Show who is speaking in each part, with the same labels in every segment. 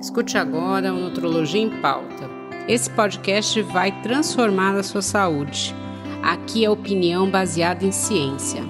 Speaker 1: Escute agora o Nutrologia em Pauta. Esse podcast vai transformar a sua saúde. Aqui é opinião baseada em ciência.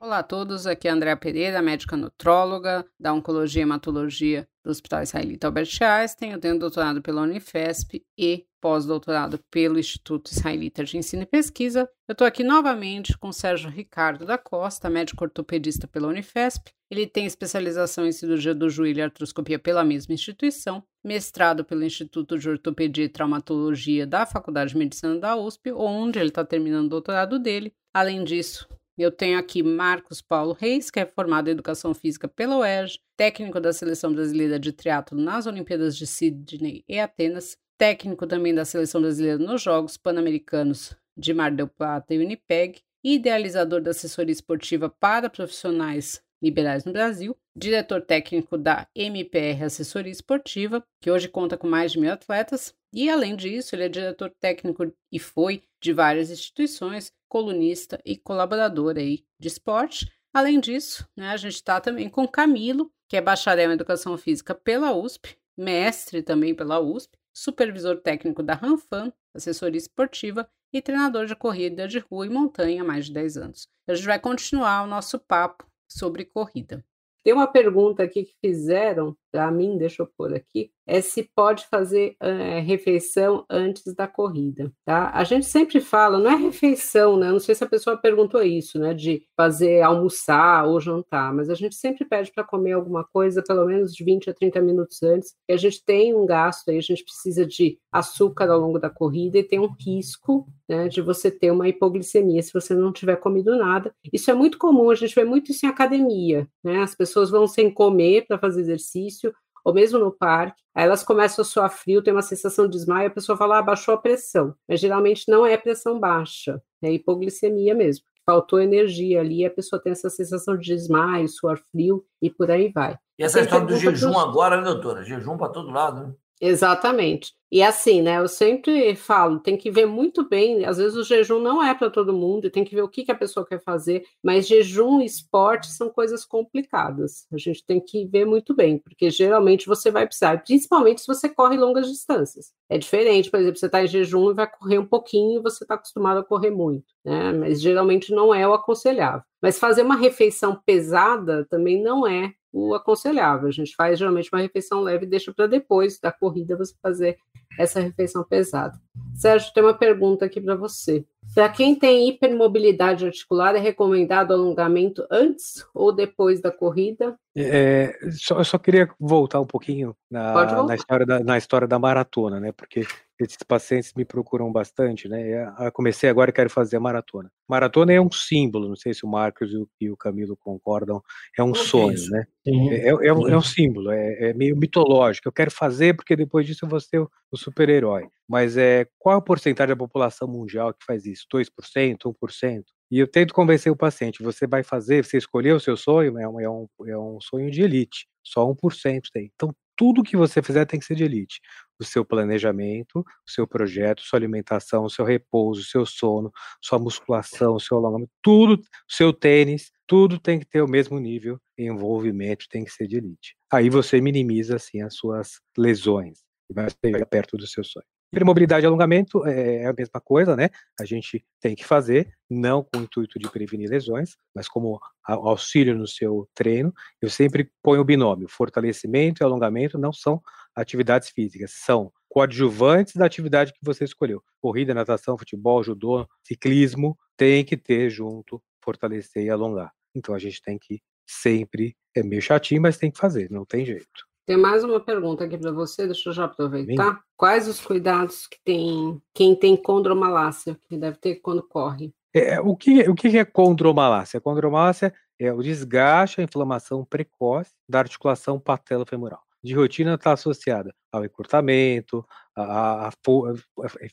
Speaker 1: Olá a todos, aqui é Andréa Pereira, médica nutróloga da Oncologia e Hematologia do Hospital Israelita Albert Einstein. Eu tenho doutorado pela Unifesp e pós-doutorado pelo Instituto Israelita de Ensino e Pesquisa. Eu estou aqui novamente com Sérgio Ricardo da Costa, médico ortopedista pela Unifesp. Ele tem especialização em cirurgia do joelho e artroscopia pela mesma instituição, mestrado pelo Instituto de Ortopedia e Traumatologia da Faculdade de Medicina da USP, onde ele está terminando o doutorado dele. Além disso, eu tenho aqui Marcos Paulo Reis, que é formado em Educação Física pela UERJ, técnico da Seleção Brasileira de Triatlo nas Olimpíadas de Sydney e Atenas, técnico também da seleção brasileira nos Jogos Pan-Americanos de Mar del Plata e Winnipeg, idealizador da assessoria esportiva para profissionais liberais no Brasil, diretor técnico da MPR Assessoria Esportiva, que hoje conta com mais de mil atletas, e além disso, ele é diretor técnico e foi de várias instituições, colunista e colaborador aí de esporte. Além disso, né, a gente está também com Camilo, que é bacharel em Educação Física pela USP, mestre também pela USP, supervisor técnico da Ranfam, assessoria esportiva e treinador de corrida de rua e montanha há mais de 10 anos. A gente vai continuar o nosso papo sobre corrida. Tem uma pergunta aqui que fizeram para mim, deixa eu pôr aqui, é se pode fazer é, refeição antes da corrida, tá? A gente sempre fala, não é refeição, né? Não sei se a pessoa perguntou isso, né? De fazer almoçar ou jantar, mas a gente sempre pede para comer alguma coisa pelo menos de 20 a 30 minutos antes, e a gente tem um gasto aí, a gente precisa de açúcar ao longo da corrida e tem um risco, né, de você ter uma hipoglicemia se você não tiver comido nada. Isso é muito comum, a gente vê muito isso em academia, né? As pessoas vão sem comer para fazer exercício, ou mesmo no parque, aí elas começam a suar frio, tem uma sensação de desmaio, a pessoa fala, ah, baixou a pressão. Mas geralmente não é pressão baixa, é hipoglicemia mesmo. Faltou energia ali, a pessoa tem essa sensação de desmaio, suor frio e por aí vai.
Speaker 2: E essa história do jejum agora, né, doutora? Jejum para todo lado, né?
Speaker 1: Exatamente. E assim, né? Eu sempre falo, tem que ver muito bem. Às vezes o jejum não é para todo mundo, tem que ver o que, que a pessoa quer fazer. Mas jejum e esporte são coisas complicadas. A gente tem que ver muito bem, porque geralmente você vai precisar, principalmente se você corre longas distâncias. É diferente, por exemplo, você está em jejum e vai correr um pouquinho, você está acostumado a correr muito, né? Mas geralmente não é o aconselhável. Mas fazer uma refeição pesada também não é o aconselhável. A gente faz geralmente uma refeição leve e deixa para depois da corrida você fazer essa refeição pesada. Sérgio, tem uma pergunta aqui para você. Para quem tem hipermobilidade articular, é recomendado alongamento antes ou depois da corrida?
Speaker 3: É, só, eu só queria voltar um pouquinho na, na, história da, na história da maratona, né? Porque esses pacientes me procuram bastante, né? Eu comecei agora e quero fazer a maratona. Maratona é um símbolo, não sei se o Marcos e o, Camilo concordam, é um sonho, né? É, é, é, um, é, um, símbolo, é, é, meio mitológico. Eu quero fazer porque depois disso eu vou ser o, o super-herói. Mas é, qual a porcentagem da população mundial que faz isso? 2%, 1%? E eu tento convencer o paciente, você vai fazer, você escolheu o seu sonho, é um, é um, é um sonho de elite, só 1% tem. Então, tudo que você fizer tem que ser de elite. O seu planejamento, o seu projeto, sua alimentação, o seu repouso, o seu sono, sua musculação, o seu alongamento, tudo, o seu tênis, tudo tem que ter o mesmo nível de envolvimento, tem que ser de elite. Aí você minimiza, assim, as suas lesões e vai perto do seu sonho. Hipermobilidade e alongamento é, é a mesma coisa, né? A gente tem que fazer, não com o intuito de prevenir lesões, mas como auxílio no seu treino. Eu sempre ponho o binômio: fortalecimento e alongamento não são atividades físicas, são coadjuvantes da atividade que você escolheu. Corrida, natação, futebol, judô, ciclismo, tem que ter junto, fortalecer e alongar. Então a gente tem que sempre, é meio chatinho, mas tem que fazer, não tem jeito.
Speaker 1: Tem mais uma pergunta aqui para você, deixa eu já aproveitar. Bem. Quais os cuidados que tem quem tem condromalácia, que deve ter quando corre?
Speaker 3: É, o, que, o que é condromalácia? Condromalácia é o desgaste, a inflamação precoce da articulação patelo-femoral. De rotina está associada ao encurtamento, à,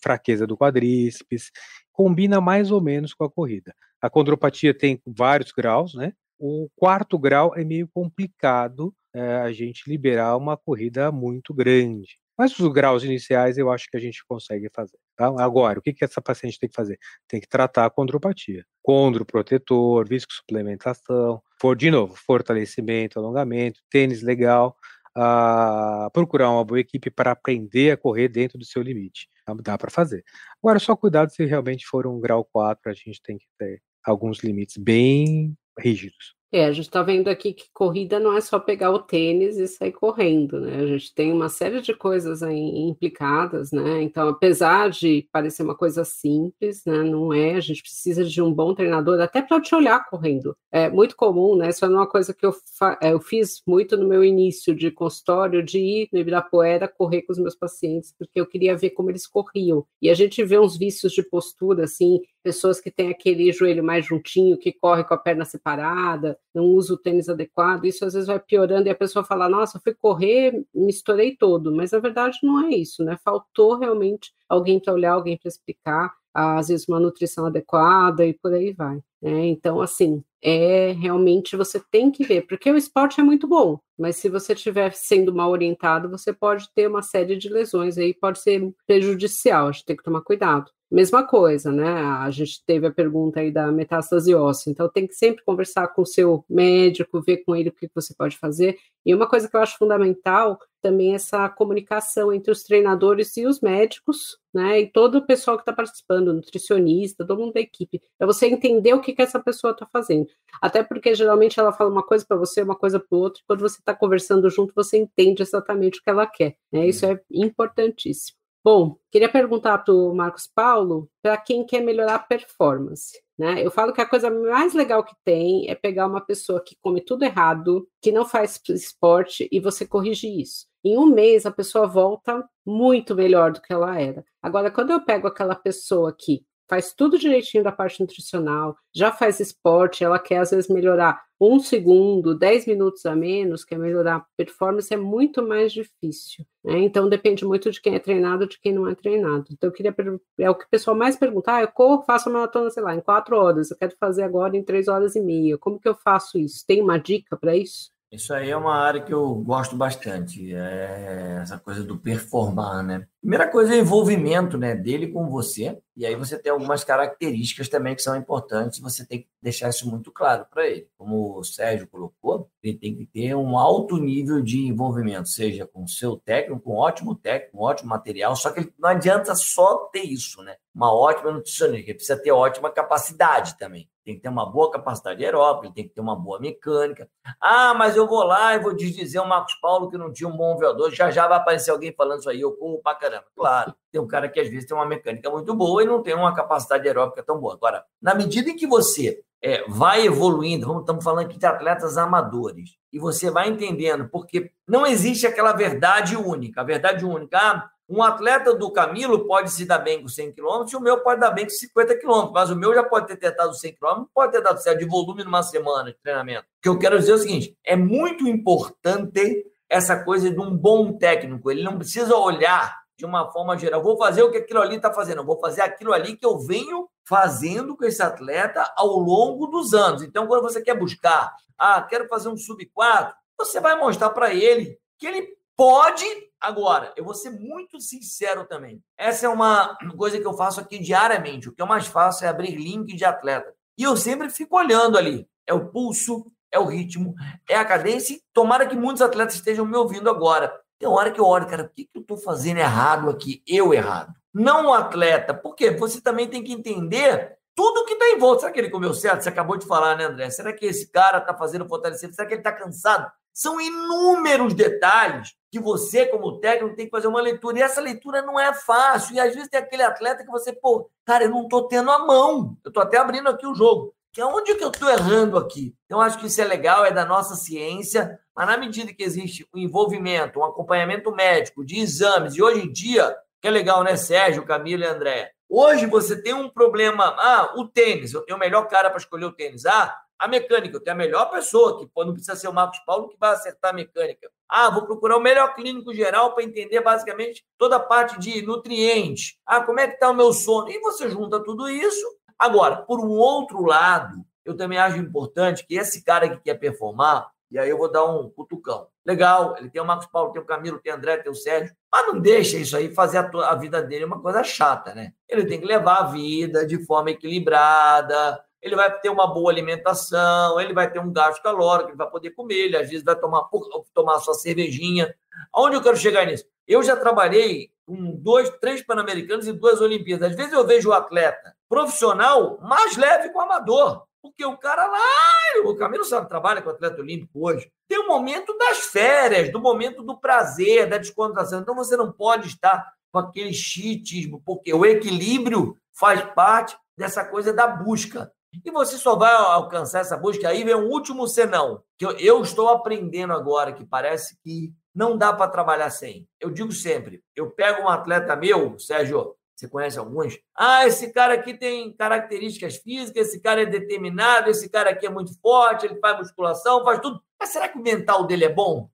Speaker 3: fraqueza do quadríceps, combina mais ou menos com a corrida. A condropatia tem vários graus, né? O quarto grau é meio complicado é, a gente liberar uma corrida muito grande. Mas os graus iniciais eu acho que a gente consegue fazer. Tá? Agora, o que, que essa paciente tem que fazer? Tem que tratar a condropatia. Condro protetor, viscosuplementação, for, de novo, fortalecimento, alongamento, tênis legal, uh, procurar uma boa equipe para aprender a correr dentro do seu limite. Dá para fazer. Agora, só cuidado se realmente for um grau 4, a gente tem que ter alguns limites bem rígidos.
Speaker 1: É, a gente está vendo aqui que corrida não é só pegar o tênis e sair correndo, né? A gente tem uma série de coisas aí implicadas, né? Então, apesar de parecer uma coisa simples, né? Não é. A gente precisa de um bom treinador até para te olhar correndo. É muito comum, né? Isso é uma coisa que eu, é, eu fiz muito no meu início de consultório, de ir no Ibirapuera correr com os meus pacientes, porque eu queria ver como eles corriam. E a gente vê uns vícios de postura, assim, pessoas que têm aquele joelho mais juntinho, que corre com a perna separada, não usa o tênis adequado, isso às vezes vai piorando e a pessoa fala, nossa, fui correr, me estourei todo, mas na verdade não é isso, né? Faltou realmente alguém para olhar, alguém para explicar, às vezes uma nutrição adequada e por aí vai. Né? Então, assim, é realmente você tem que ver, porque o esporte é muito bom, mas se você estiver sendo mal orientado, você pode ter uma série de lesões aí, pode ser prejudicial, a gente tem que tomar cuidado. Mesma coisa, né? A gente teve a pergunta aí da metástase óssea, então tem que sempre conversar com o seu médico, ver com ele o que você pode fazer. E uma coisa que eu acho fundamental também é essa comunicação entre os treinadores e os médicos, né? E todo o pessoal que está participando, nutricionista, todo mundo da equipe, para você entender o que, que essa pessoa está fazendo. Até porque geralmente ela fala uma coisa para você, uma coisa para o outro, e quando você está conversando junto, você entende exatamente o que ela quer. Né? Isso é importantíssimo. Bom, queria perguntar para o Marcos Paulo para quem quer melhorar a performance. Né? Eu falo que a coisa mais legal que tem é pegar uma pessoa que come tudo errado, que não faz esporte e você corrigir isso. Em um mês a pessoa volta muito melhor do que ela era. Agora, quando eu pego aquela pessoa que faz tudo direitinho da parte nutricional, já faz esporte, ela quer às vezes melhorar um segundo, dez minutos a menos, quer melhorar a performance, é muito mais difícil. Né? Então depende muito de quem é treinado, de quem não é treinado. Então eu queria é o que o pessoal mais pergunta: ah, eu corro, faço a maratona, sei lá, em quatro horas, eu quero fazer agora em três horas e meia. Como que eu faço isso? Tem uma dica para isso?
Speaker 2: Isso aí é uma área que eu gosto bastante, é essa coisa do performar, né? Primeira coisa é envolvimento né, dele com você, e aí você tem algumas características também que são importantes, você tem que deixar isso muito claro para ele. Como o Sérgio colocou, ele tem que ter um alto nível de envolvimento, seja com seu técnico, com um ótimo técnico, um ótimo material, só que não adianta só ter isso, né? Uma ótima nutricionista, ele precisa ter ótima capacidade também tem que ter uma boa capacidade aeróbica, ele tem que ter uma boa mecânica. Ah, mas eu vou lá e vou dizer o Marcos Paulo que não tinha um bom VO2, já já vai aparecer alguém falando isso aí, eu corro pra caramba. Claro, tem um cara que às vezes tem uma mecânica muito boa e não tem uma capacidade aeróbica tão boa. Agora, na medida em que você é, vai evoluindo, vamos, estamos falando aqui de atletas amadores, e você vai entendendo, porque não existe aquela verdade única. A verdade única, ah, um atleta do Camilo pode se dar bem com 100 km e o meu pode dar bem com 50 km, mas o meu já pode ter tentado 100 km, pode ter dado certo de volume numa semana de treinamento. O que eu quero dizer é o seguinte: é muito importante essa coisa de um bom técnico. Ele não precisa olhar de uma forma geral, vou fazer o que aquilo ali está fazendo, vou fazer aquilo ali que eu venho fazendo com esse atleta ao longo dos anos. Então, quando você quer buscar, ah, quero fazer um sub 4, você vai mostrar para ele que ele pode Agora, eu vou ser muito sincero também. Essa é uma coisa que eu faço aqui diariamente. O que eu mais faço é abrir link de atleta. E eu sempre fico olhando ali. É o pulso, é o ritmo, é a cadência. Tomara que muitos atletas estejam me ouvindo agora. Tem hora que eu olho, cara, o que, que eu estou fazendo errado aqui? Eu errado. Não o atleta. Por quê? Você também tem que entender tudo que está em volta. Será que ele comeu certo? Você acabou de falar, né, André? Será que esse cara está fazendo fortalecimento? Será que ele está cansado? São inúmeros detalhes que você, como técnico, tem que fazer uma leitura. E essa leitura não é fácil. E às vezes tem aquele atleta que você, pô, cara, eu não estou tendo a mão. Eu estou até abrindo aqui o jogo. Que é onde que eu estou errando aqui? Então, acho que isso é legal, é da nossa ciência, mas na medida que existe um envolvimento, um acompanhamento médico de exames, e hoje em dia, que é legal, né, Sérgio, Camila e André? Hoje você tem um problema. Ah, o tênis, eu tenho o melhor cara para escolher o tênis. Ah, a mecânica, eu tenho a melhor pessoa, que não precisa ser o Marcos Paulo, que vai acertar a mecânica. Ah, vou procurar o melhor clínico geral para entender basicamente toda a parte de nutrientes. Ah, como é que está o meu sono? E você junta tudo isso. Agora, por um outro lado, eu também acho importante que esse cara que quer performar, E aí eu vou dar um cutucão. Legal, ele tem o Marcos Paulo, tem o Camilo, tem o André, tem o Sérgio, mas não deixa isso aí fazer a, a vida dele uma coisa chata, né? Ele tem que levar a vida de forma equilibrada, ele vai ter uma boa alimentação, ele vai ter um gasto calórico, ele vai poder comer, ele às vezes vai tomar, tomar sua cervejinha. Aonde eu quero chegar nisso? Eu já trabalhei com dois, três Pan-Americanos e duas Olimpíadas. Às vezes eu vejo o atleta profissional mais leve que o amador. Porque o cara lá, o Camilo sabe, trabalha com o atleta olímpico hoje. Tem o momento das férias, do momento do prazer, da descontração. Então você não pode estar com aquele chitismo, porque o equilíbrio faz parte dessa coisa da busca. E você só vai alcançar essa busca. Aí vem um último senão, que eu, eu estou aprendendo agora, que parece que não dá para trabalhar sem. Eu digo sempre: eu pego um atleta meu, Sérgio, você conhece alguns? Ah, esse cara aqui tem características físicas, esse cara é determinado, esse cara aqui é muito forte, ele faz musculação, faz tudo. Mas será que o mental dele é bom?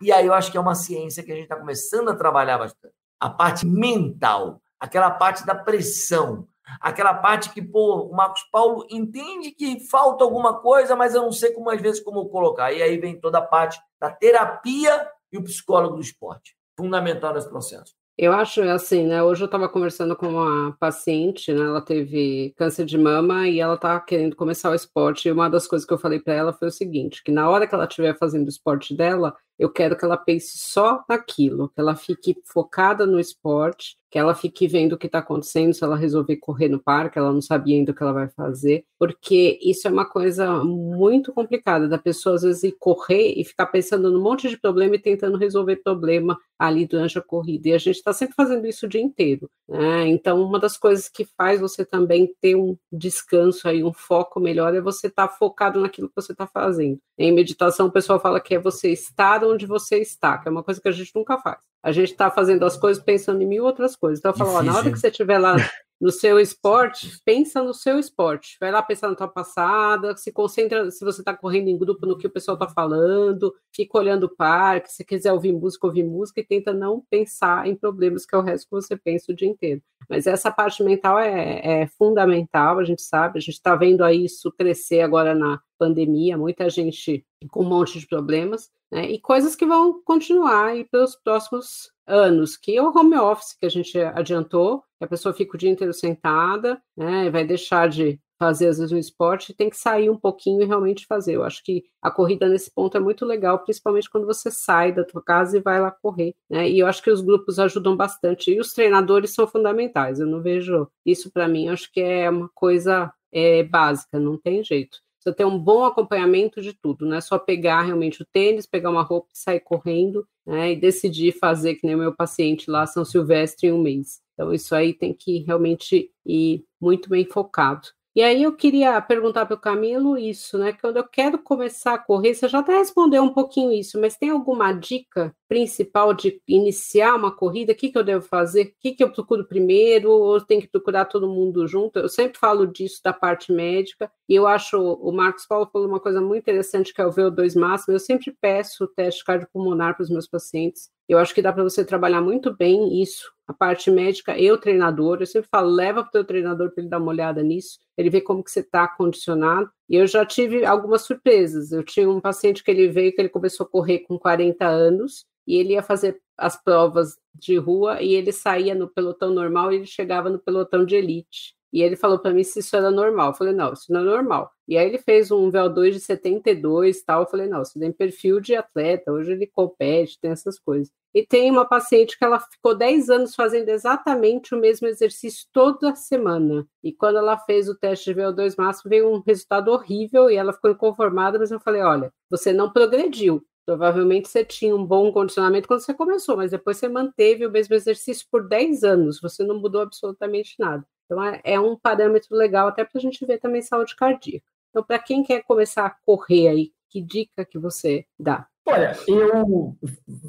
Speaker 2: E aí eu acho que é uma ciência que a gente está começando a trabalhar bastante. A parte mental, aquela parte da pressão, Aquela parte que, pô, o Marcos Paulo entende que falta alguma coisa, mas eu não sei como, às vezes, como colocar. E aí vem toda a parte da terapia e o psicólogo do esporte. Fundamental nesse processo.
Speaker 1: Eu acho assim, né? Hoje eu estava conversando com uma paciente, né? Ela teve câncer de mama e ela tá querendo começar o esporte. E uma das coisas que eu falei para ela foi o seguinte: que na hora que ela estiver fazendo o esporte dela, eu quero que ela pense só naquilo, que ela fique focada no esporte, que ela fique vendo o que está acontecendo, se ela resolver correr no parque, ela não sabia ainda o que ela vai fazer, porque isso é uma coisa muito complicada, da pessoa às vezes ir correr e ficar pensando num monte de problema e tentando resolver problema ali durante a corrida, e a gente está sempre fazendo isso o dia inteiro, né? então uma das coisas que faz você também ter um descanso aí, um foco melhor, é você estar tá focado naquilo que você está fazendo. Em meditação, o pessoal fala que é você estar onde você está, que é uma coisa que a gente nunca faz. A gente está fazendo as coisas pensando em mil outras coisas. Então, eu falo, ó, na hora que você estiver lá no seu esporte, pensa no seu esporte. Vai lá pensar na tua passada, se concentra se você está correndo em grupo no que o pessoal está falando, fica olhando o parque, se quiser ouvir música, ouvir música e tenta não pensar em problemas, que é o resto que você pensa o dia inteiro. Mas essa parte mental é, é fundamental, a gente sabe, a gente está vendo aí isso crescer agora na pandemia, muita gente com um monte de problemas, né, e coisas que vão continuar aí pelos próximos anos, que é o home office que a gente adiantou, que a pessoa fica o dia inteiro sentada, né, vai deixar de fazer às vezes um esporte, tem que sair um pouquinho e realmente fazer. Eu acho que a corrida nesse ponto é muito legal, principalmente quando você sai da tua casa e vai lá correr, né? E eu acho que os grupos ajudam bastante e os treinadores são fundamentais. Eu não vejo isso para mim, acho que é uma coisa é, básica, não tem jeito. Você ter um bom acompanhamento de tudo, não é só pegar realmente o tênis, pegar uma roupa e sair correndo, né? E decidir fazer que nem o meu paciente lá São Silvestre em um mês. Então, isso aí tem que realmente ir muito bem focado. E aí eu queria perguntar para o Camilo isso, né? Quando eu quero começar a correr, você já até respondeu um pouquinho isso, mas tem alguma dica principal de iniciar uma corrida? O que, que eu devo fazer? O que, que eu procuro primeiro? Ou tem que procurar todo mundo junto? Eu sempre falo disso da parte médica, e eu acho, o Marcos Paulo falou uma coisa muito interessante, que é o VO2 máximo. Eu sempre peço o teste cardiopulmonar para os meus pacientes. Eu acho que dá para você trabalhar muito bem isso a parte médica e o treinador. Eu sempre falo, leva para o teu treinador para ele dar uma olhada nisso, ele vê como que você está condicionado. E eu já tive algumas surpresas. Eu tinha um paciente que ele veio, que ele começou a correr com 40 anos, e ele ia fazer as provas de rua, e ele saía no pelotão normal e ele chegava no pelotão de elite. E ele falou para mim se isso era normal. Eu falei, não, isso não é normal. E aí ele fez um VO2 de 72 tal. Eu falei, não, isso tem perfil de atleta, hoje ele compete, tem essas coisas. E tem uma paciente que ela ficou 10 anos fazendo exatamente o mesmo exercício toda semana. E quando ela fez o teste de VO2 máximo, veio um resultado horrível e ela ficou inconformada, mas eu falei, olha, você não progrediu. Provavelmente você tinha um bom condicionamento quando você começou, mas depois você manteve o mesmo exercício por 10 anos, você não mudou absolutamente nada. Então, é, é um parâmetro legal até para a gente ver também saúde cardíaca. Então, para quem quer começar a correr aí, que dica que você dá?
Speaker 4: Olha, eu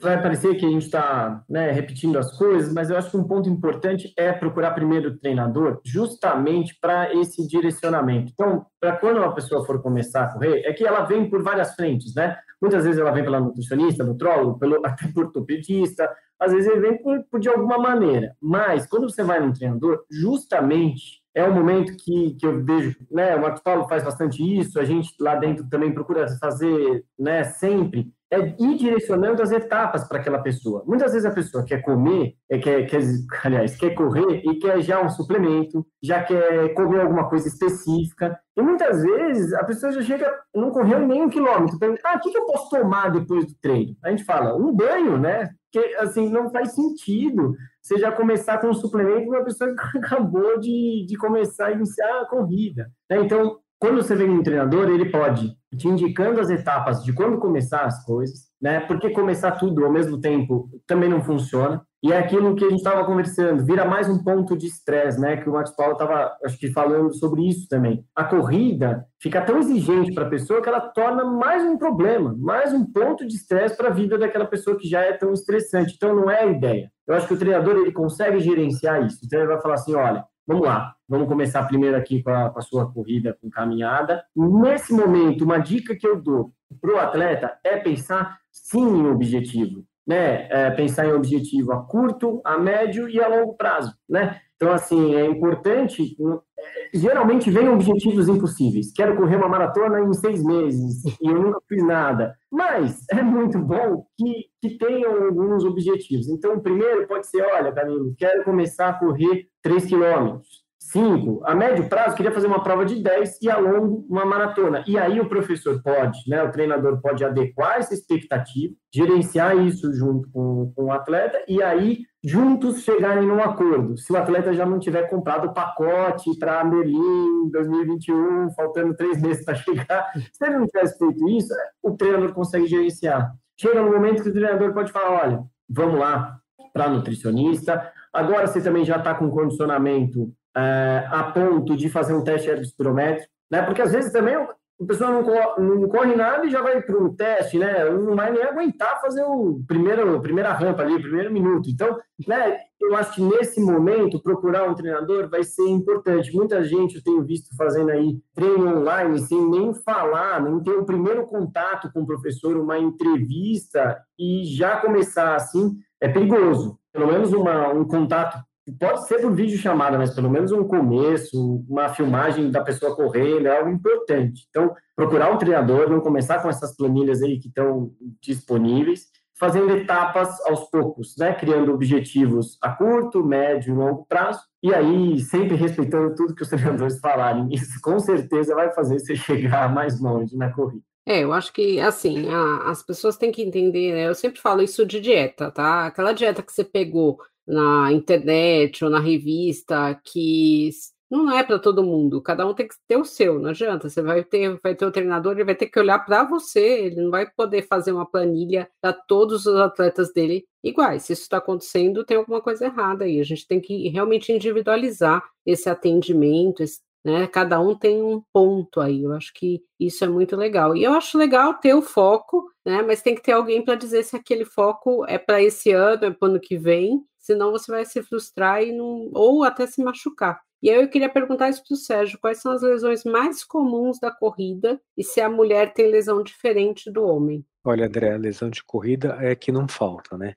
Speaker 4: vai parecer que a gente está né, repetindo as coisas, mas eu acho que um ponto importante é procurar primeiro o treinador, justamente para esse direcionamento. Então, para quando uma pessoa for começar a correr, é que ela vem por várias frentes, né? Muitas vezes ela vem pela nutricionista, nutrólogo, pelo, até por ortopedista, às vezes ele vem por, por de alguma maneira. Mas quando você vai num treinador, justamente é um momento que, que eu vejo, né, o Marcos Paulo faz bastante isso, a gente lá dentro também procura fazer, né, sempre, é ir direcionando as etapas para aquela pessoa. Muitas vezes a pessoa quer comer, é, quer, quer, aliás, quer correr e quer já um suplemento, já quer comer alguma coisa específica. E muitas vezes a pessoa já chega, não correu nem um quilômetro, pergunta, ah, o que, eu posso tomar depois do treino? A gente fala, um banho, né? Que assim, não faz sentido você já começar com um suplemento uma pessoa que acabou de, de começar a iniciar a corrida. Né? Então, quando você vem um treinador, ele pode te indicando as etapas de quando começar as coisas, né? Porque começar tudo ao mesmo tempo também não funciona. E é aquilo que a gente estava conversando, vira mais um ponto de estresse, né? Que o Marcos Paulo estava, acho que, falando sobre isso também. A corrida fica tão exigente para a pessoa que ela torna mais um problema, mais um ponto de estresse para a vida daquela pessoa que já é tão estressante. Então, não é a ideia. Eu acho que o treinador ele consegue gerenciar isso. Então, ele vai falar assim: olha, Vamos lá, vamos começar primeiro aqui com a, com a sua corrida com caminhada. Nesse momento, uma dica que eu dou para o atleta é pensar sim em objetivo, né? É pensar em objetivo a curto, a médio e a longo prazo, né? Então, assim, é importante. É, geralmente vem objetivos impossíveis. Quero correr uma maratona em seis meses e eu nunca fiz nada. Mas é muito bom que, que tenham alguns objetivos. Então, o primeiro pode ser: olha, Camilo, quero começar a correr 3 quilômetros. 5. A médio prazo, queria fazer uma prova de 10 e a longo, uma maratona. E aí o professor pode, né, o treinador pode adequar essa expectativa, gerenciar isso junto com, com o atleta e aí juntos chegarem num acordo. Se o atleta já não tiver comprado o pacote para Merlin 2021, faltando três meses para chegar, se ele não tivesse feito isso, o treinador consegue gerenciar. Chega no momento que o treinador pode falar, olha, vamos lá para nutricionista, agora você também já está com condicionamento a ponto de fazer um teste ergospirométrico, né? Porque às vezes também a pessoa não, não corre nada e já vai para um teste, né? Não vai nem aguentar fazer o primeiro, primeira rampa ali, o primeiro minuto. Então, né? Eu acho que nesse momento procurar um treinador vai ser importante. Muita gente eu tenho visto fazendo aí treino online sem nem falar, nem ter o primeiro contato com o professor, uma entrevista e já começar assim é perigoso. Pelo menos uma, um contato pode ser por vídeo chamada, mas pelo menos um começo, uma filmagem da pessoa correndo, é algo importante. Então, procurar um treinador, não começar com essas planilhas aí que estão disponíveis, fazendo etapas aos poucos, né? Criando objetivos a curto, médio e longo prazo, e aí sempre respeitando tudo que os treinadores falarem. Isso com certeza vai fazer você chegar mais longe na corrida.
Speaker 1: É, eu acho que, assim, a, as pessoas têm que entender, né? Eu sempre falo isso de dieta, tá? Aquela dieta que você pegou na internet ou na revista que não é para todo mundo, cada um tem que ter o seu, não adianta. Você vai ter, vai ter o treinador, ele vai ter que olhar para você, ele não vai poder fazer uma planilha para todos os atletas dele iguais. Se isso está acontecendo, tem alguma coisa errada aí. A gente tem que realmente individualizar esse atendimento, esse, né? Cada um tem um ponto aí. Eu acho que isso é muito legal. E eu acho legal ter o foco, né? Mas tem que ter alguém para dizer se aquele foco é para esse ano, é para o ano que vem senão você vai se frustrar e não, ou até se machucar. E aí eu queria perguntar isso para o Sérgio: quais são as lesões mais comuns da corrida e se a mulher tem lesão diferente do homem?
Speaker 3: Olha, André, a lesão de corrida é que não falta, né?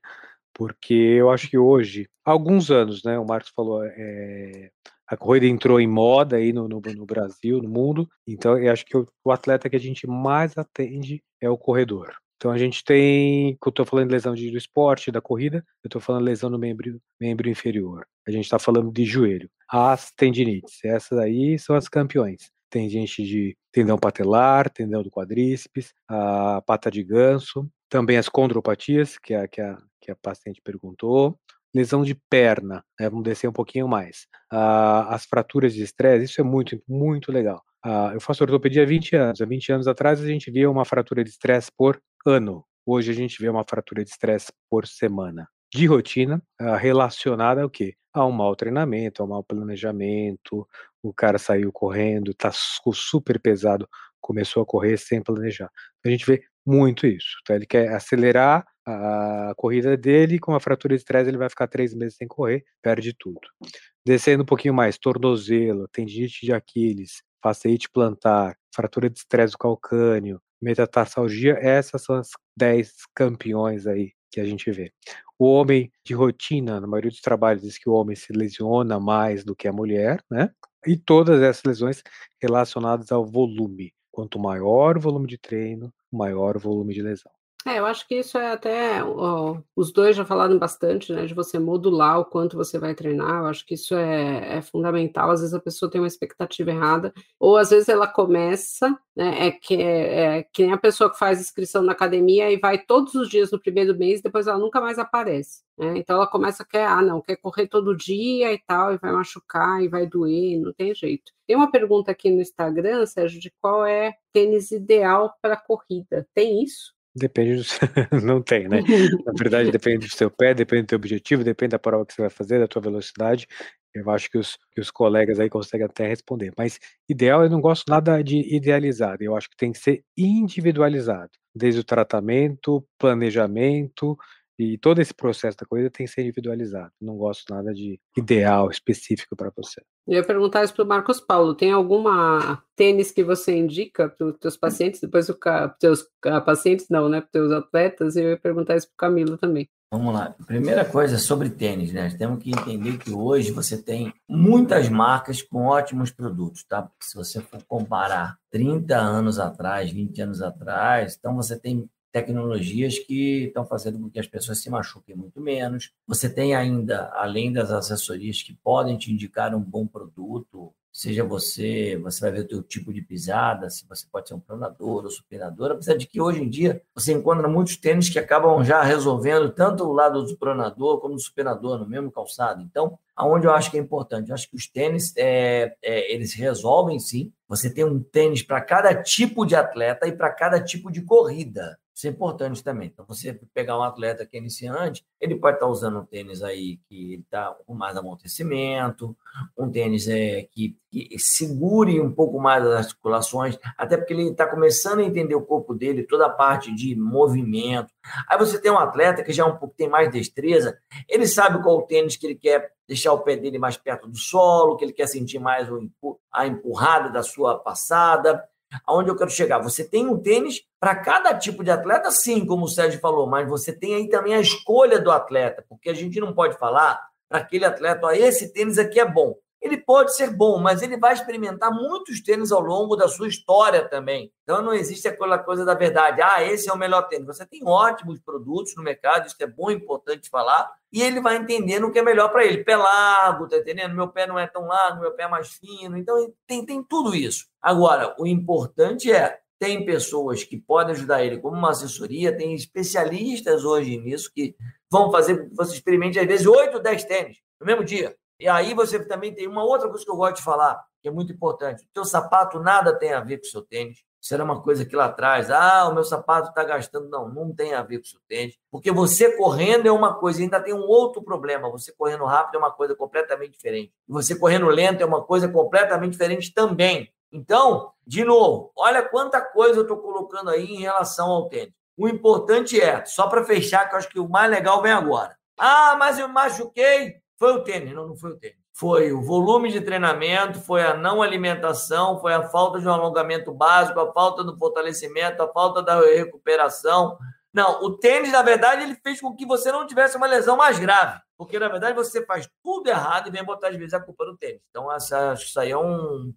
Speaker 3: Porque eu acho que hoje, há alguns anos, né? O Marcos falou, é, a corrida entrou em moda aí no, no, no, Brasil, no mundo, então eu acho que o, o atleta que a gente mais atende é o corredor. Então a gente tem, eu estou falando de lesão de, do esporte, da corrida, eu estou falando lesão no membro, membro inferior. A gente está falando de joelho. As tendinites, essas aí são as campeões. Tem gente de tendão patelar, tendão do quadríceps, a pata de ganso, também as condropatias, que a, que a, que a paciente perguntou, lesão de perna, né, vamos descer um pouquinho mais. Ah, as fraturas de estresse, isso é muito, muito legal. Ah, eu faço ortopedia há 20 anos. Há 20 anos atrás a gente via uma fratura de estresse por ano. Hoje a gente vê uma fratura de estresse por semana. De rotina, ah, relacionada ao quê? A um mau treinamento, a um mau planejamento. O cara saiu correndo, tá super pesado, começou a correr sem planejar. A gente vê muito isso. Então ele quer acelerar a corrida dele, com uma fratura de estresse ele vai ficar três meses sem correr, perde tudo. Descendo um pouquinho mais, tornozelo, tendinite de Aquiles, faceite plantar, fratura de estresse do calcâneo, metatarsalgia, essas são as 10 campeões aí que a gente vê. O homem de rotina, na maioria dos trabalhos, diz que o homem se lesiona mais do que a mulher, né? E todas essas lesões relacionadas ao volume. Quanto maior o volume de treino, maior o volume de lesão.
Speaker 1: É, eu acho que isso é até. Ó, os dois já falaram bastante, né? De você modular o quanto você vai treinar. Eu acho que isso é, é, fundamental. Às vezes a pessoa tem uma expectativa errada, ou às vezes ela começa, né? É que, é, é, que nem a pessoa que faz inscrição na academia e vai todos os dias no primeiro mês, depois ela nunca mais aparece. Né? Então ela começa a querer, ah, não, quer correr todo dia e tal, e vai machucar e vai doer, não tem jeito. Tem uma pergunta aqui no Instagram, Sérgio, de qual é tênis ideal para corrida. Tem isso?
Speaker 3: Depende do seu... não tem, né? Na verdade, depende do seu pé, depende do teu objetivo, depende da prova que você vai fazer, da tua velocidade. Eu acho que os, que os colegas aí conseguem até responder. Mas ideal, eu não gosto nada de idealizado. Eu acho que tem que ser individualizado. Desde o tratamento, planejamento, e todo esse processo da coisa tem que ser individualizado. Não gosto nada de ideal específico para você.
Speaker 1: Eu ia perguntar isso para o Marcos Paulo. Tem alguma tênis que você indica para os teus pacientes? Depois para os teus uh, pacientes, não, né? Para os teus atletas. E eu ia perguntar isso para o Camilo também.
Speaker 2: Vamos lá. Primeira coisa sobre tênis, né? Temos que entender que hoje você tem muitas marcas com ótimos produtos, tá? Porque se você for comparar 30 anos atrás, 20 anos atrás, então você tem tecnologias que estão fazendo com que as pessoas se machuquem muito menos. Você tem ainda, além das assessorias que podem te indicar um bom produto, seja você, você vai ver o teu tipo de pisada, se você pode ser um pronador ou supinador, apesar de que hoje em dia você encontra muitos tênis que acabam já resolvendo tanto o lado do pronador como do supinador no mesmo calçado. Então, aonde eu acho que é importante, eu acho que os tênis é, é, eles resolvem sim. Você tem um tênis para cada tipo de atleta e para cada tipo de corrida. Isso é importante também. Então, você pegar um atleta que é iniciante, ele pode estar usando um tênis aí que está com mais amortecimento, um tênis é, que, que segure um pouco mais as articulações, até porque ele está começando a entender o corpo dele, toda a parte de movimento. Aí você tem um atleta que já um pouco tem mais destreza, ele sabe qual o tênis que ele quer deixar o pé dele mais perto do solo, que ele quer sentir mais a empurrada da sua passada aonde eu quero chegar? Você tem um tênis para cada tipo de atleta, sim, como o Sérgio falou, mas você tem aí também a escolha do atleta, porque a gente não pode falar para aquele atleta, ó, esse tênis aqui é bom. Ele pode ser bom, mas ele vai experimentar muitos tênis ao longo da sua história também. Então não existe aquela coisa da verdade, ah, esse é o melhor tênis. Você tem ótimos produtos no mercado, isso é bom importante falar, e ele vai entendendo o que é melhor para ele. Pé largo, tá entendendo? Meu pé não é tão largo, meu pé é mais fino. Então tem, tem tudo isso. Agora, o importante é tem pessoas que podem ajudar ele como uma assessoria, tem especialistas hoje nisso que vão fazer, você experimente às vezes 8, 10 tênis no mesmo dia. E aí você também tem uma outra coisa que eu gosto de falar, que é muito importante. O teu sapato nada tem a ver com o seu tênis. Isso era uma coisa que lá atrás, ah, o meu sapato está gastando. Não, não tem a ver com o seu tênis. Porque você correndo é uma coisa, ainda tem um outro problema. Você correndo rápido é uma coisa completamente diferente. E você correndo lento é uma coisa completamente diferente também. Então, de novo, olha quanta coisa eu estou colocando aí em relação ao tênis. O importante é, só para fechar, que eu acho que o mais legal vem agora. Ah, mas eu machuquei. Foi o tênis, não, não foi o tênis. Foi o volume de treinamento, foi a não alimentação, foi a falta de um alongamento básico, a falta do fortalecimento, a falta da recuperação. Não, o tênis, na verdade, ele fez com que você não tivesse uma lesão mais grave. Porque, na verdade, você faz tudo errado e vem botar, às vezes, a culpa no tênis. Então, essa, isso aí é um.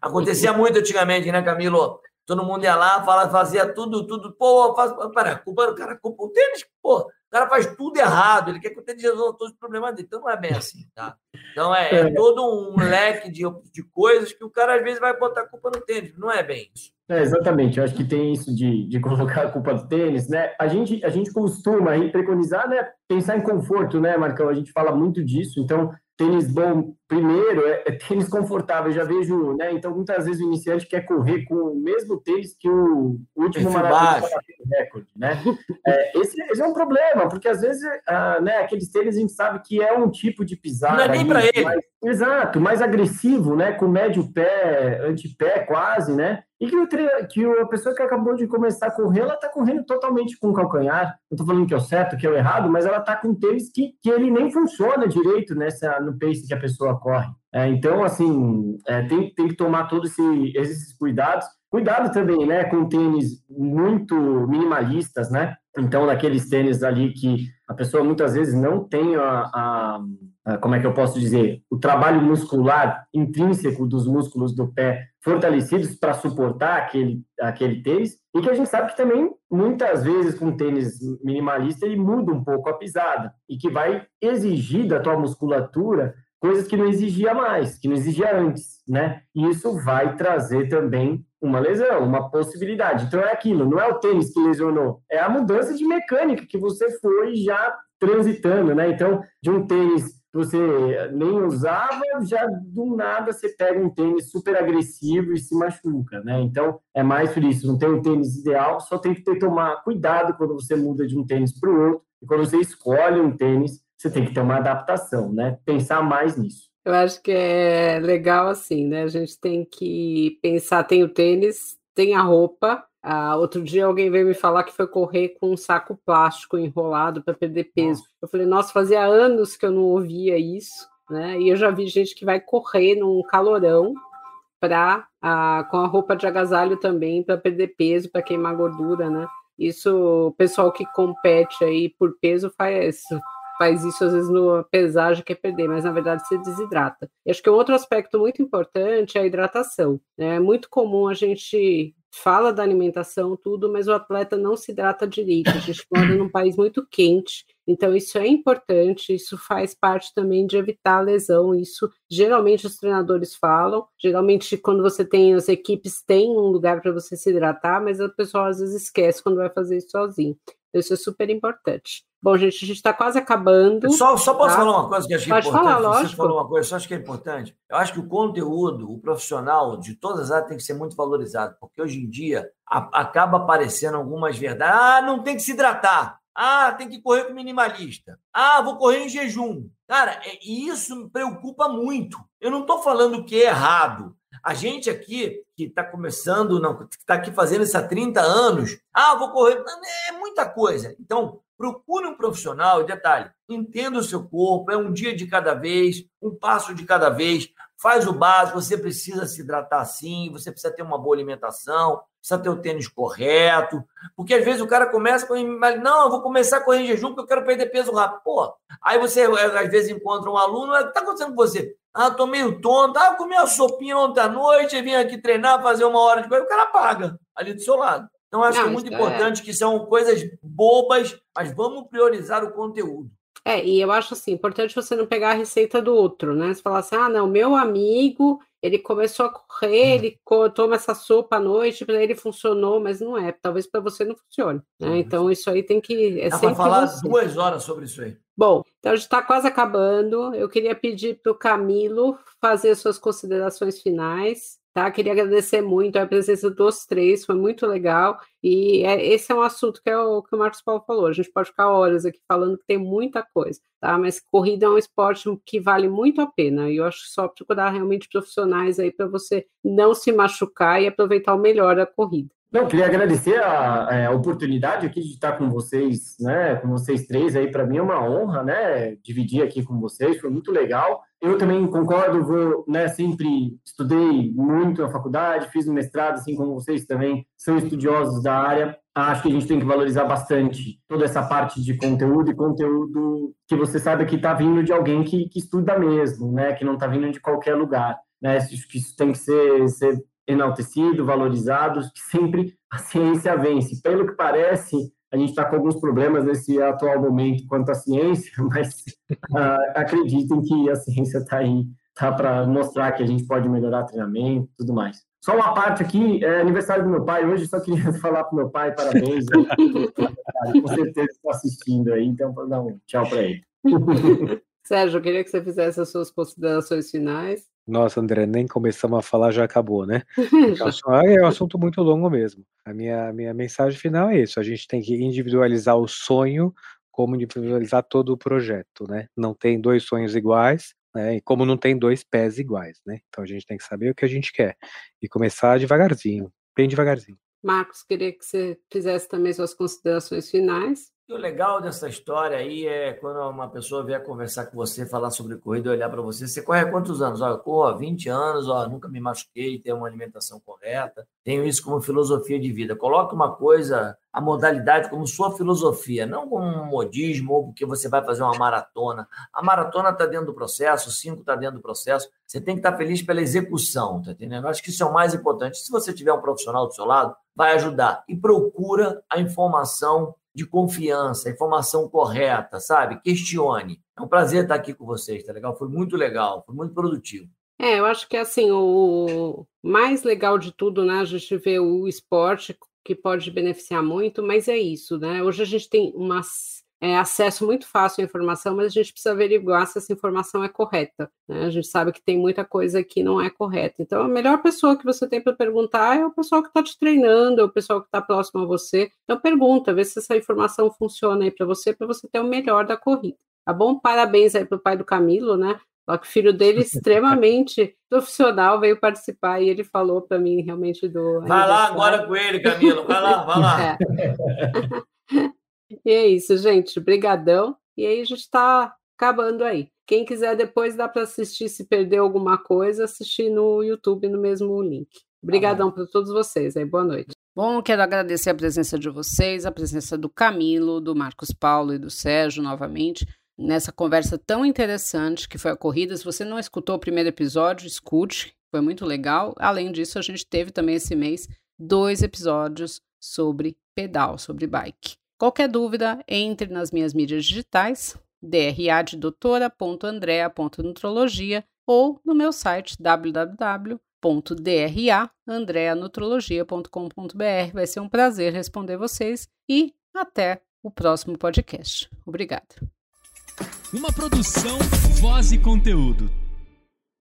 Speaker 2: Acontecia muito antigamente, né, Camilo? Todo mundo ia lá, fala, fazia tudo, tudo. Pô, faz... pera, culpa cara, culpa o tênis, pô cara faz tudo errado, ele quer que o tênis resolva todos os problemas dele. Então não é bem assim, tá? Então é, é, todo um leque de, de coisas que o cara às vezes vai botar a culpa no tênis. Não é bem isso.
Speaker 4: É, exatamente, eu acho que tem isso de, de colocar a culpa do tênis, né? A gente, a gente costuma aí preconizar, né? Pensar em conforto, né, Marcão? A gente fala muito disso, então tênis bom primeiro é, é, tênis confortável. Já vejo, né? Então, muitas vezes o iniciante quer correr com o mesmo tênis que o último maratona recorde, né? É, esse, esse, é um problema, porque às vezes, ah, né? Aqueles tênis a gente sabe que é um tipo de pisada.
Speaker 2: Não é nem para ele. Mais,
Speaker 4: exato, mais agressivo, né? Com médio pé, antepé quase, né? E que, o, que a pessoa que acabou de começar a correr, ela está correndo totalmente com o calcanhar. Não estou falando que é o certo, que é o errado, mas ela está com tênis que, que ele nem funciona direito nessa, no pace que a pessoa corre. É, então, assim, é, tem, tem que tomar todos esse, esses cuidados. Cuidado também, né, com tênis muito minimalistas, né? Então, naqueles tênis ali que a pessoa muitas vezes não tem a, a, a, como é que eu posso dizer, o trabalho muscular intrínseco dos músculos do pé fortalecidos para suportar aquele, aquele tênis, e que a gente sabe que também, muitas vezes, com tênis minimalista, ele muda um pouco a pisada, e que vai exigir da tua musculatura coisas que não exigia mais, que não exigia antes, né? E isso vai trazer também uma lesão, uma possibilidade. Então é aquilo, não é o tênis que lesionou, é a mudança de mecânica que você foi já transitando, né? Então, de um tênis que você nem usava, já do nada você pega um tênis super agressivo e se machuca, né? Então, é mais por isso, não tem um tênis ideal, só tem que ter tomar cuidado quando você muda de um tênis para o outro, e quando você escolhe um tênis, você tem que ter uma adaptação, né? Pensar mais nisso.
Speaker 1: Eu acho que é legal assim, né? A gente tem que pensar, tem o tênis, tem a roupa. Ah, outro dia alguém veio me falar que foi correr com um saco plástico enrolado para perder peso. Nossa. Eu falei, nossa, fazia anos que eu não ouvia isso, né? E eu já vi gente que vai correr num calorão para ah, com a roupa de agasalho também para perder peso, para queimar gordura, né? Isso, o pessoal que compete aí por peso faz faz isso às vezes no pesagem quer perder, mas na verdade se desidrata. E acho que um outro aspecto muito importante é a hidratação. Né? É muito comum a gente fala da alimentação, tudo, mas o atleta não se hidrata direito. A gente mora num país muito quente, então isso é importante, isso faz parte também de evitar a lesão. Isso geralmente os treinadores falam, geralmente quando você tem as equipes tem um lugar para você se hidratar, mas o pessoal às vezes esquece quando vai fazer isso sozinho. Isso é super importante. Bom, gente, a gente está quase acabando.
Speaker 2: Só, só posso tá? falar uma coisa que achei
Speaker 1: Pode
Speaker 2: importante?
Speaker 1: Falar, lógico.
Speaker 2: Você falou uma coisa, só acho que é importante. Eu acho que o conteúdo, o profissional de todas as áreas tem que ser muito valorizado, porque hoje em dia a, acaba aparecendo algumas verdades. Ah, não tem que se hidratar. Ah, tem que correr com minimalista. Ah, vou correr em jejum. Cara, é, isso me preocupa muito. Eu não estou falando que é errado. A gente aqui, que está começando, não, que está aqui fazendo isso há 30 anos, ah, vou correr. É muita coisa. Então, Procure um profissional, detalhe, entenda o seu corpo, é um dia de cada vez, um passo de cada vez, faz o básico, você precisa se hidratar sim, você precisa ter uma boa alimentação, precisa ter o tênis correto, porque às vezes o cara começa com, não, eu vou começar a correr em jejum porque eu quero perder peso rápido. Pô, aí você às vezes encontra um aluno, o que está acontecendo com você? Ah, tô meio tonto, ah, comi uma sopinha ontem à noite, vim aqui treinar, fazer uma hora de coisa, o cara paga ali do seu lado. Então, acho Não, que é muito é importante é... que são coisas bobas, mas vamos priorizar o conteúdo.
Speaker 1: É, e eu acho assim, importante você não pegar a receita do outro, né? Você falar assim, ah, não, meu amigo, ele começou a correr, uhum. ele toma essa sopa à noite, para ele funcionou, mas não é. Talvez para você não funcione. Né? Então, isso aí tem que. É
Speaker 2: Dá para falar você. duas horas sobre isso aí.
Speaker 1: Bom, então a gente está quase acabando. Eu queria pedir para o Camilo fazer suas considerações finais. Tá? Queria agradecer muito a presença dos três, foi muito legal. E é, esse é um assunto que é o que o Marcos Paulo falou. A gente pode ficar horas aqui falando que tem muita coisa, tá? Mas corrida é um esporte que vale muito a pena. E eu acho só procurar realmente profissionais aí para você não se machucar e aproveitar o melhor da corrida.
Speaker 4: Não, queria agradecer a, é, a, oportunidade aqui de estar com vocês, né, com vocês três aí, para mim é uma honra, né, dividir aqui com vocês, foi muito legal. Eu também concordo, vou, né, sempre estudei muito na faculdade, fiz um mestrado, assim como vocês também são estudiosos da área. Acho que a gente tem que valorizar bastante toda essa parte de conteúdo e conteúdo que você sabe que está vindo de alguém que, que estuda mesmo, né, que não está vindo de qualquer lugar. Né, que isso tem que ser, ser enaltecido, valorizado, que sempre a ciência vence. Pelo que parece, a gente está com alguns problemas nesse atual momento quanto à ciência, mas uh, acreditem que a ciência está aí, tá para mostrar que a gente pode melhorar treinamento e tudo mais. Só uma parte aqui, é aniversário do meu pai hoje, só queria falar para o meu pai, parabéns. com certeza está assistindo aí, então vou dar um tchau para ele.
Speaker 1: Sérgio, eu queria que você fizesse as suas considerações finais.
Speaker 3: Nossa, André, nem começamos a falar, já acabou, né? é um assunto muito longo mesmo. A minha, minha mensagem final é isso: a gente tem que individualizar o sonho como individualizar todo o projeto, né? Não tem dois sonhos iguais, né? E como não tem dois pés iguais, né? Então a gente tem que saber o que a gente quer e começar devagarzinho, bem devagarzinho.
Speaker 1: Marcos, queria que você fizesse também suas considerações finais.
Speaker 2: E o legal dessa história aí é quando uma pessoa vier conversar com você, falar sobre corrida, olhar para você. Você corre há quantos anos? Ó, eu corro há 20 anos, ó, nunca me machuquei, tenho uma alimentação correta, tenho isso como filosofia de vida. Coloque uma coisa, a modalidade, como sua filosofia, não como um modismo ou porque você vai fazer uma maratona. A maratona está dentro do processo, o 5 está dentro do processo. Você tem que estar tá feliz pela execução, tá entendendo? Eu acho que isso é o mais importante. Se você tiver um profissional do seu lado, vai ajudar. E procura a informação de confiança, informação correta, sabe? Questione. É um prazer estar aqui com vocês, tá legal? Foi muito legal, foi muito produtivo.
Speaker 1: É, eu acho que assim, o mais legal de tudo, né? A gente vê o esporte que pode beneficiar muito, mas é isso, né? Hoje a gente tem umas é, acesso muito fácil à informação, mas a gente precisa averiguar se essa informação é correta. Né? A gente sabe que tem muita coisa que não é correta. Então, a melhor pessoa que você tem para perguntar é o pessoal que está te treinando, é o pessoal que está próximo a você. Então, pergunta, vê se essa informação funciona aí para você, para você ter o melhor da corrida. Tá bom? Parabéns aí para o pai do Camilo, né? O filho dele, extremamente profissional, veio participar e ele falou para mim realmente do.
Speaker 2: Vai lá agora com ele, Camilo. Vai lá, vai lá. É.
Speaker 1: E é isso, gente. Brigadão. E aí a gente está acabando aí. Quem quiser depois dá para assistir, se perdeu alguma coisa, assistir no YouTube no mesmo link. Obrigadão para todos vocês aí. Boa noite. Bom, quero agradecer a presença de vocês, a presença do Camilo, do Marcos Paulo e do Sérgio novamente nessa conversa tão interessante que foi a corrida. Se você não escutou o primeiro episódio, escute, foi muito legal. Além disso, a gente teve também esse mês dois episódios sobre pedal, sobre bike. Qualquer dúvida, entre nas minhas mídias digitais, DRA ou no meu site www.draandreanutrologia.com.br. Vai ser um prazer responder vocês e até o próximo podcast. Obrigada.
Speaker 5: Uma produção, voz e conteúdo.